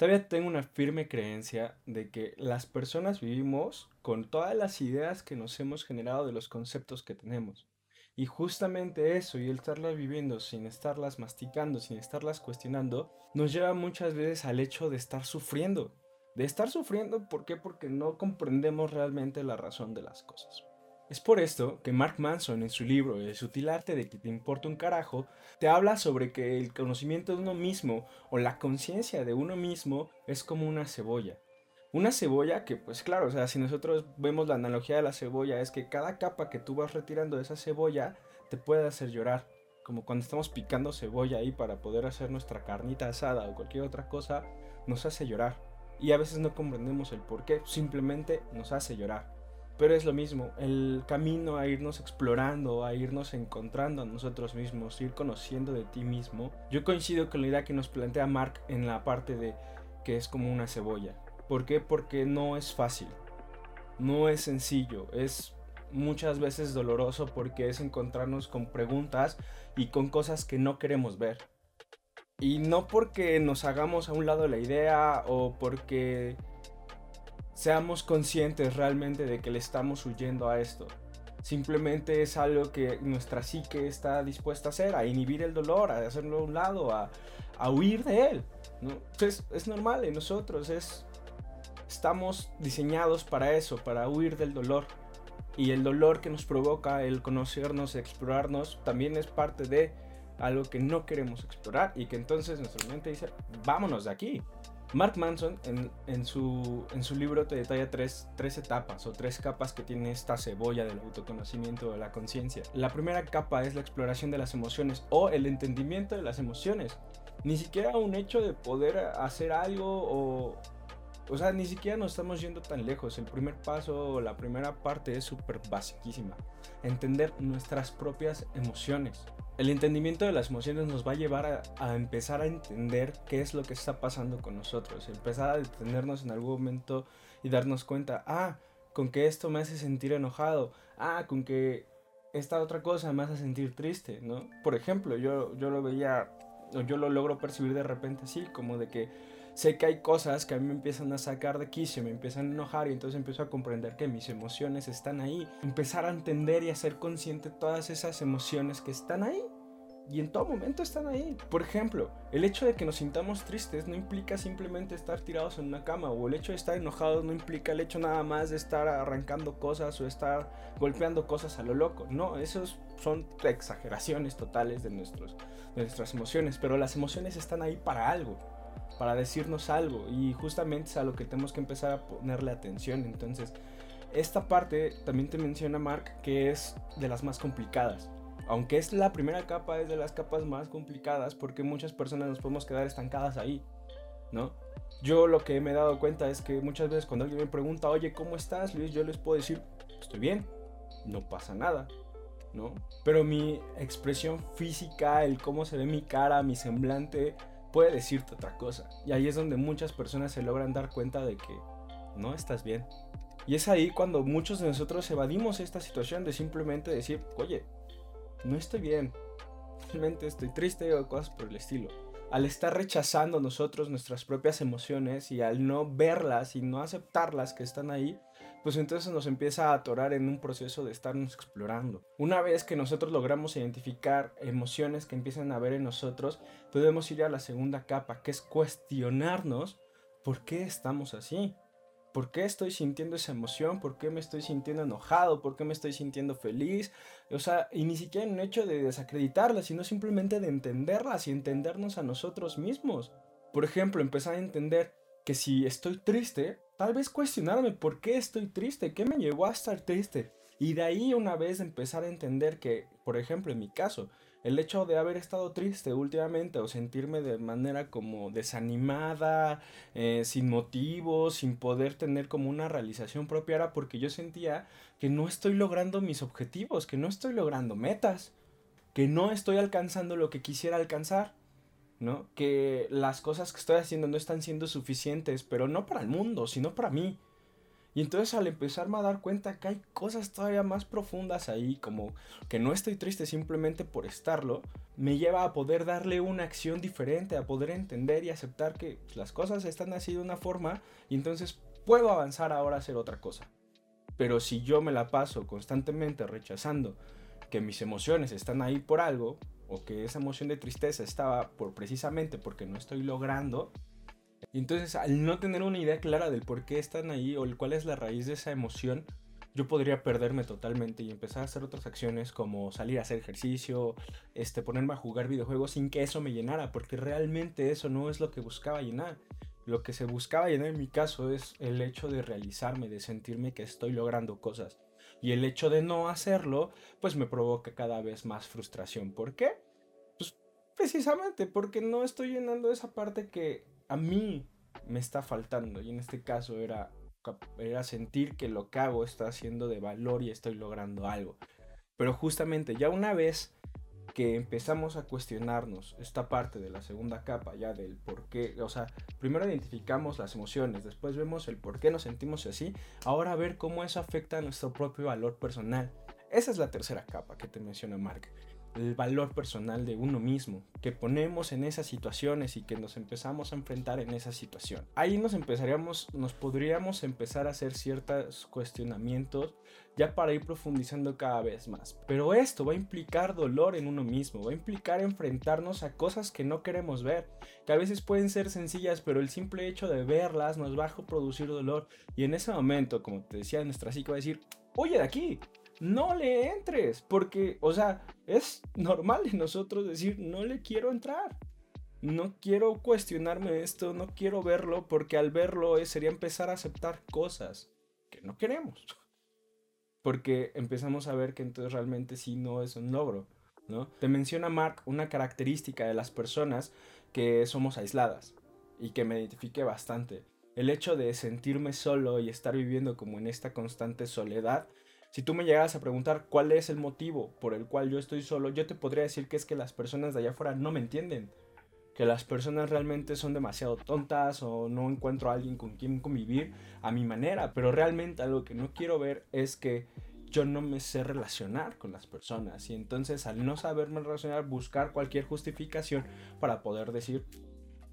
Todavía tengo una firme creencia de que las personas vivimos con todas las ideas que nos hemos generado de los conceptos que tenemos. Y justamente eso, y el estarlas viviendo sin estarlas masticando, sin estarlas cuestionando, nos lleva muchas veces al hecho de estar sufriendo. De estar sufriendo, ¿por qué? Porque no comprendemos realmente la razón de las cosas. Es por esto que Mark Manson en su libro El sutil arte de que te importa un carajo, te habla sobre que el conocimiento de uno mismo o la conciencia de uno mismo es como una cebolla. Una cebolla que, pues claro, o sea, si nosotros vemos la analogía de la cebolla, es que cada capa que tú vas retirando de esa cebolla te puede hacer llorar. Como cuando estamos picando cebolla ahí para poder hacer nuestra carnita asada o cualquier otra cosa, nos hace llorar. Y a veces no comprendemos el por qué, simplemente nos hace llorar. Pero es lo mismo, el camino a irnos explorando, a irnos encontrando a nosotros mismos, ir conociendo de ti mismo. Yo coincido con la idea que nos plantea Mark en la parte de que es como una cebolla. ¿Por qué? Porque no es fácil, no es sencillo, es muchas veces doloroso porque es encontrarnos con preguntas y con cosas que no queremos ver. Y no porque nos hagamos a un lado la idea o porque seamos conscientes realmente de que le estamos huyendo a esto. Simplemente es algo que nuestra psique está dispuesta a hacer, a inhibir el dolor, a hacerlo a un lado, a, huir de él. ¿no? Entonces es normal en nosotros, es, estamos diseñados para eso, para huir del dolor. Y el dolor que nos provoca el conocernos, explorarnos, también es parte de algo que no queremos explorar y que entonces nuestra mente dice, vámonos de aquí. Mark Manson en, su, en su libro te detalla tres, tres, etapas o tres capas que tiene esta cebolla del autoconocimiento de la conciencia. La primera capa es la exploración de las emociones o el entendimiento de las emociones. Ni siquiera un hecho de poder hacer algo o... O sea, ni siquiera nos estamos yendo tan lejos. El primer paso, la primera parte es súper basiquísima. Entender nuestras propias emociones. El entendimiento de las emociones nos va a llevar a, empezar a entender qué es lo que está pasando con nosotros, empezar a detenernos en algún momento y darnos cuenta, ah, con que esto me hace sentir enojado, ah, con que esta otra cosa me hace sentir triste, ¿no? Por ejemplo, yo, yo lo veía, o yo lo logro percibir de repente así, como de que sé que hay cosas que a mí me empiezan a sacar de quicio, me empiezan a enojar y entonces empiezo a comprender que mis emociones están ahí. Empezar a entender y a ser consciente de todas esas emociones que están ahí. Y en todo momento están ahí. Por ejemplo, el hecho de que nos sintamos tristes no implica simplemente estar tirados en una cama. O el hecho de estar enojados no implica el hecho nada más de estar arrancando cosas o estar golpeando cosas a lo loco. No, esos son exageraciones totales de, nuestros, de nuestras emociones. Pero las emociones están ahí para algo para decirnos algo y justamente es a lo que tenemos que empezar a ponerle atención. Entonces, esta parte también te menciona Mark que es de las más complicadas. Aunque es la primera capa, es de las capas más complicadas porque muchas personas nos podemos quedar estancadas ahí, ¿no? Yo lo que me he dado cuenta es que muchas veces cuando alguien me pregunta, oye, ¿cómo estás, Luis? Yo les puedo decir, estoy bien, no pasa nada, ¿no? Pero mi expresión física, el cómo se ve mi cara, mi semblante, puede decirte otra cosa. Y ahí es donde muchas personas se logran dar cuenta de que no estás bien. Y es ahí cuando muchos de nosotros evadimos esta situación de simplemente decir, oye, no estoy bien, realmente estoy triste o cosas por el estilo. Al estar rechazando nosotros nuestras propias emociones y al no verlas y no aceptarlas que están ahí, pues entonces nos empieza a atorar en un proceso de estarnos explorando. Una vez que nosotros logramos identificar emociones que empiezan a ver en nosotros, podemos ir a la segunda capa, que es cuestionarnos por qué estamos así. ¿Por qué estoy sintiendo esa emoción? ¿Por qué me estoy sintiendo enojado? ¿Por qué me estoy sintiendo feliz? O sea, y ni siquiera en un hecho de desacreditarlas, sino simplemente de entenderlas y entendernos a nosotros mismos. Por ejemplo, empezar a entender que si estoy triste, tal vez cuestionarme por qué estoy triste, qué me llevó a estar triste. Y de ahí una vez empezar a entender que, por ejemplo, en mi caso, el hecho de haber estado triste últimamente o sentirme de manera como desanimada, eh, sin motivo, sin poder tener como una realización propia, era porque yo sentía que no estoy logrando mis objetivos, que no estoy logrando metas, que no estoy alcanzando lo que quisiera alcanzar. ¿No? Que las cosas que estoy haciendo no están siendo suficientes, pero no para el mundo, sino para mí. Y entonces al empezarme a dar cuenta que hay cosas todavía más profundas ahí, como que no estoy triste simplemente por estarlo, me lleva a poder darle una acción diferente, a poder entender y aceptar que las cosas están así de una forma y entonces puedo avanzar ahora a hacer otra cosa. Pero si yo me la paso constantemente rechazando que mis emociones están ahí por algo, o que esa emoción de tristeza estaba por precisamente porque no estoy logrando, entonces al no tener una idea clara del por qué están ahí o cuál es la raíz de esa emoción, yo podría perderme totalmente y empezar a hacer otras acciones como salir a hacer ejercicio, este, ponerme a jugar videojuegos sin que eso me llenara, porque realmente eso no es lo que buscaba llenar. Lo que se buscaba llenar en mi caso es el hecho de realizarme, de sentirme que estoy logrando cosas. Y el hecho de no hacerlo, pues me provoca cada vez más frustración. ¿Por qué? Pues precisamente porque no estoy llenando esa parte que a mí me está faltando. Y en este caso era, era sentir que lo que hago está siendo de valor y estoy logrando algo. Pero justamente ya una vez que empezamos a cuestionarnos esta parte de la segunda capa ya del por qué, o sea, primero identificamos las emociones, después vemos el por qué nos sentimos así, ahora ver cómo eso afecta a nuestro propio valor personal. Esa es la tercera capa que te menciona Mark el valor personal de uno mismo, que ponemos en esas situaciones y que nos empezamos a enfrentar en esa situación. Ahí nos empezaríamos, nos podríamos empezar a hacer ciertos cuestionamientos ya para ir profundizando cada vez más. Pero esto va a implicar dolor en uno mismo, va a implicar enfrentarnos a cosas que no queremos ver, que a veces pueden ser sencillas, pero el simple hecho de verlas nos va a producir dolor. Y en ese momento, como te decía, nuestra psique va a decir, oye de aquí, no le entres, porque, o sea, es normal en nosotros decir, no le quiero entrar. No quiero cuestionarme esto, no quiero verlo, porque al verlo sería empezar a aceptar cosas que no queremos. Porque empezamos a ver que entonces realmente sí no es un logro, ¿no? Te menciona Mark una característica de las personas que somos aisladas y que me identifique bastante. El hecho de sentirme solo y estar viviendo como en esta constante soledad si tú me llegas a preguntar cuál es el motivo por el cual yo estoy solo, yo te podría decir que es que las personas de allá afuera no me entienden. Que las personas realmente son demasiado tontas o no encuentro a alguien con quien convivir a mi manera. Pero realmente algo que no quiero ver es que yo no me sé relacionar con las personas. Y entonces al no saberme relacionar, buscar cualquier justificación para poder decir,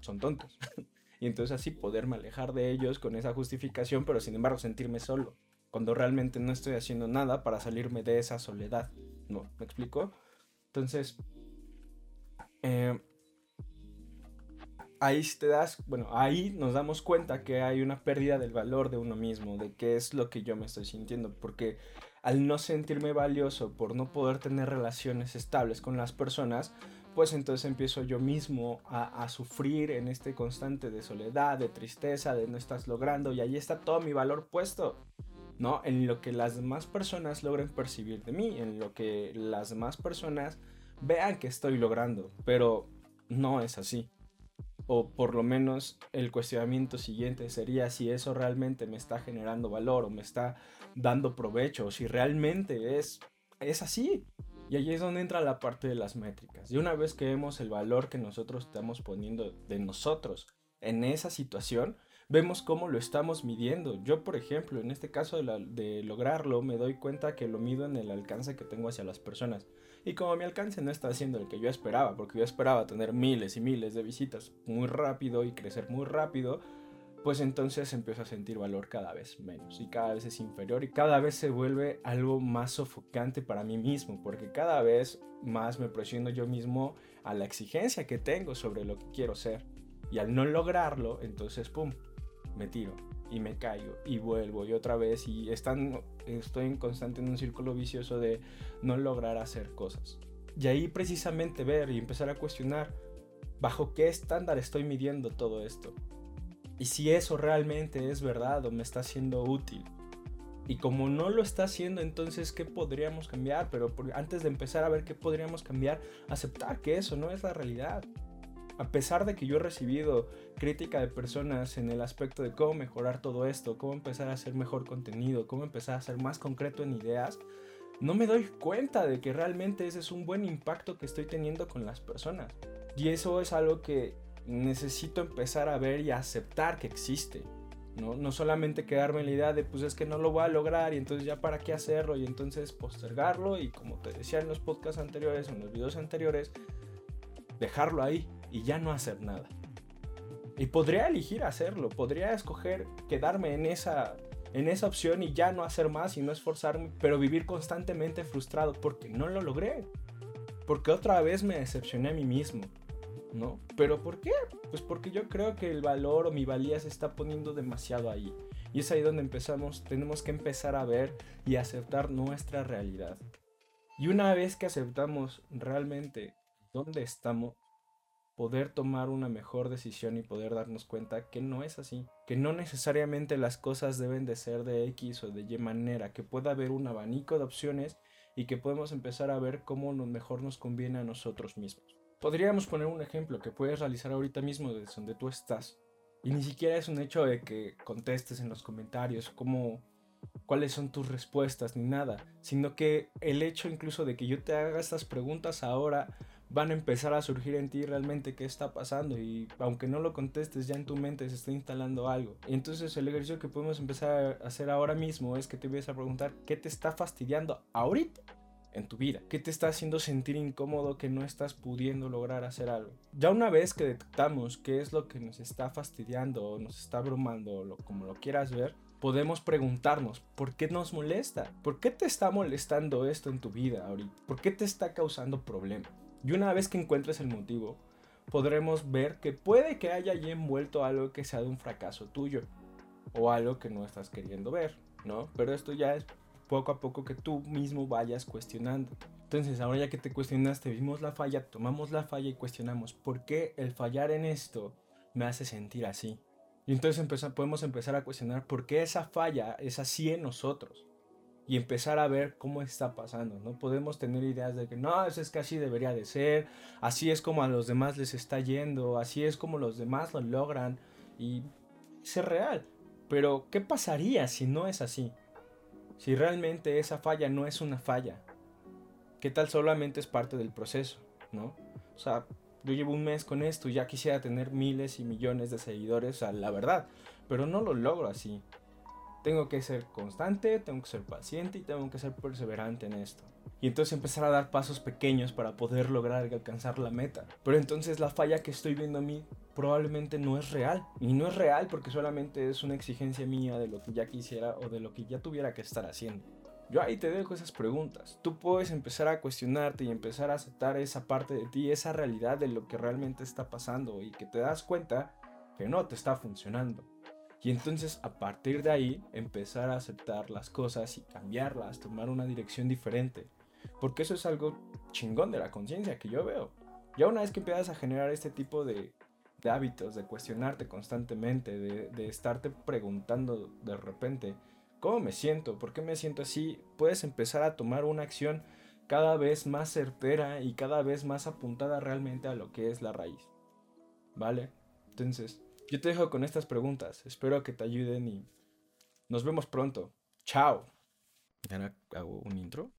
son tontos. y entonces así poderme alejar de ellos con esa justificación, pero sin embargo sentirme solo cuando realmente no estoy haciendo nada para salirme de esa soledad. ¿No? ¿Me explico? Entonces, eh, ahí te das, bueno, ahí nos damos cuenta que hay una pérdida del valor de uno mismo, de qué es lo que yo me estoy sintiendo, porque al no sentirme valioso por no poder tener relaciones estables con las personas, pues entonces empiezo yo mismo a, a, sufrir en este constante de soledad, de tristeza, de no estás logrando, y ahí está todo mi valor puesto. ¿No? En lo que las demás personas logren percibir de mí, en lo que las demás personas vean que estoy logrando, pero no es así. O por lo menos el cuestionamiento siguiente sería si eso realmente me está generando valor o me está dando provecho, o si realmente es, es así. Y ahí es donde entra la parte de las métricas. Y una vez que vemos el valor que nosotros estamos poniendo de nosotros en esa situación, vemos cómo lo estamos midiendo. Yo, por ejemplo, en este caso de, lograrlo, me doy cuenta que lo mido en el alcance que tengo hacia las personas. Y como mi alcance no está siendo el que yo esperaba, porque yo esperaba tener miles y miles de visitas muy rápido y crecer muy rápido, pues entonces empiezo a sentir valor cada vez menos y cada vez es inferior y cada vez se vuelve algo más sofocante para mí mismo, porque cada vez más me presiono yo mismo a la exigencia que tengo sobre lo que quiero ser. Y al no lograrlo, entonces, ¡pum!, me tiro y me caigo y vuelvo y otra vez y están, estoy en constante en un círculo vicioso de no lograr hacer cosas. Y ahí precisamente ver y empezar a cuestionar bajo qué estándar estoy midiendo todo esto. Y si eso realmente es verdad o me está siendo útil. Y como no lo está haciendo, entonces, ¿qué podríamos cambiar? Pero antes de empezar a ver qué podríamos cambiar, aceptar que eso no es la realidad a pesar de que yo he recibido crítica de personas en el aspecto de cómo mejorar todo esto, cómo empezar a hacer mejor contenido, cómo empezar a ser más concreto en ideas, no me doy cuenta de que realmente ese es un buen impacto que estoy teniendo con las personas. Y eso es algo que necesito empezar a ver y aceptar que existe. ¿no? No solamente quedarme en la idea de, pues es que no lo voy a lograr y entonces ya para qué hacerlo y entonces postergarlo y como te decía en los podcasts anteriores, en los videos anteriores, dejarlo ahí y ya no hacer nada. Y podría elegir hacerlo, podría escoger quedarme en esa, en esa opción y ya no hacer más y no esforzarme, pero vivir constantemente frustrado porque no lo logré. Porque otra vez me decepcioné a mí mismo. ¿no? ¿Pero por qué? Pues porque yo creo que el valor o mi valía se está poniendo demasiado ahí. Y es ahí donde empezamos, tenemos que empezar a ver y aceptar nuestra realidad. Y una vez que aceptamos realmente dónde estamos, poder tomar una mejor decisión y poder darnos cuenta que no es así, que no necesariamente las cosas deben de ser de X o de Y manera, que pueda haber un abanico de opciones y que podemos empezar a ver cómo mejor nos conviene a nosotros mismos. Podríamos poner un ejemplo que puedes realizar ahorita mismo desde donde tú estás. Y ni siquiera es un hecho de que contestes en los comentarios cómo, cuáles son tus respuestas ni nada, sino que el hecho incluso de que yo te haga estas preguntas ahora van a empezar a surgir en ti realmente qué está pasando y aunque no lo contestes ya en tu mente se está instalando algo. Y entonces el ejercicio que podemos empezar a hacer ahora mismo es que te vayas a preguntar qué te está fastidiando ahorita en tu vida? ¿Qué te está haciendo sentir incómodo que no estás pudiendo lograr hacer algo? Ya una vez que detectamos qué es lo que nos está fastidiando o nos está abrumando o como lo quieras ver, podemos preguntarnos, ¿por qué nos molesta? ¿Por qué te está molestando esto en tu vida ahorita? ¿Por qué te está causando problemas? Y una vez que encuentres el motivo, podremos ver que puede que haya allí envuelto algo que sea de un fracaso tuyo o algo que no estás queriendo ver, ¿no? Pero esto ya es poco a poco que tú mismo vayas cuestionando. Entonces, ahora ya que te cuestionaste, vimos la falla, tomamos la falla y cuestionamos, ¿por qué el fallar en esto me hace sentir así? Y entonces podemos empezar a cuestionar por qué esa falla es así en nosotros. Y empezar a ver cómo está pasando. No podemos tener ideas de que no, eso es que así debería de ser, así es como a los demás les está yendo, así es como los demás lo logran. Y es real. Pero, ¿qué pasaría si no es así? Si realmente esa falla no es una falla, ¿qué tal solamente es parte del proceso? ¿No? O sea, yo llevo un mes con esto y ya quisiera tener miles y millones de seguidores, a la verdad, pero no lo logro así. Tengo que ser constante, tengo que ser paciente y tengo que ser perseverante en esto. Y entonces empezar a dar pasos pequeños para poder lograr alcanzar la meta. Pero entonces la falla que estoy viendo a mí probablemente no es real. Y no es real porque solamente es una exigencia mía de lo que ya quisiera o de lo que ya tuviera que estar haciendo. Yo ahí te dejo esas preguntas. Tú puedes empezar a cuestionarte y empezar a aceptar esa parte de ti, esa realidad de lo que realmente está pasando y que te das cuenta que no te está funcionando. Y entonces a partir de ahí empezar a aceptar las cosas y cambiarlas, tomar una dirección diferente. Porque eso es algo chingón de la conciencia que yo veo. Ya una vez que empiezas a generar este tipo de, hábitos, de cuestionarte constantemente, de, de estarte preguntando de repente, ¿cómo me siento? ¿Por qué me siento así? Puedes empezar a tomar una acción cada vez más certera y cada vez más apuntada realmente a lo que es la raíz. ¿Vale? Entonces, yo te dejo con estas preguntas. Espero que te ayuden y nos vemos pronto. Chao. Ahora hago un intro.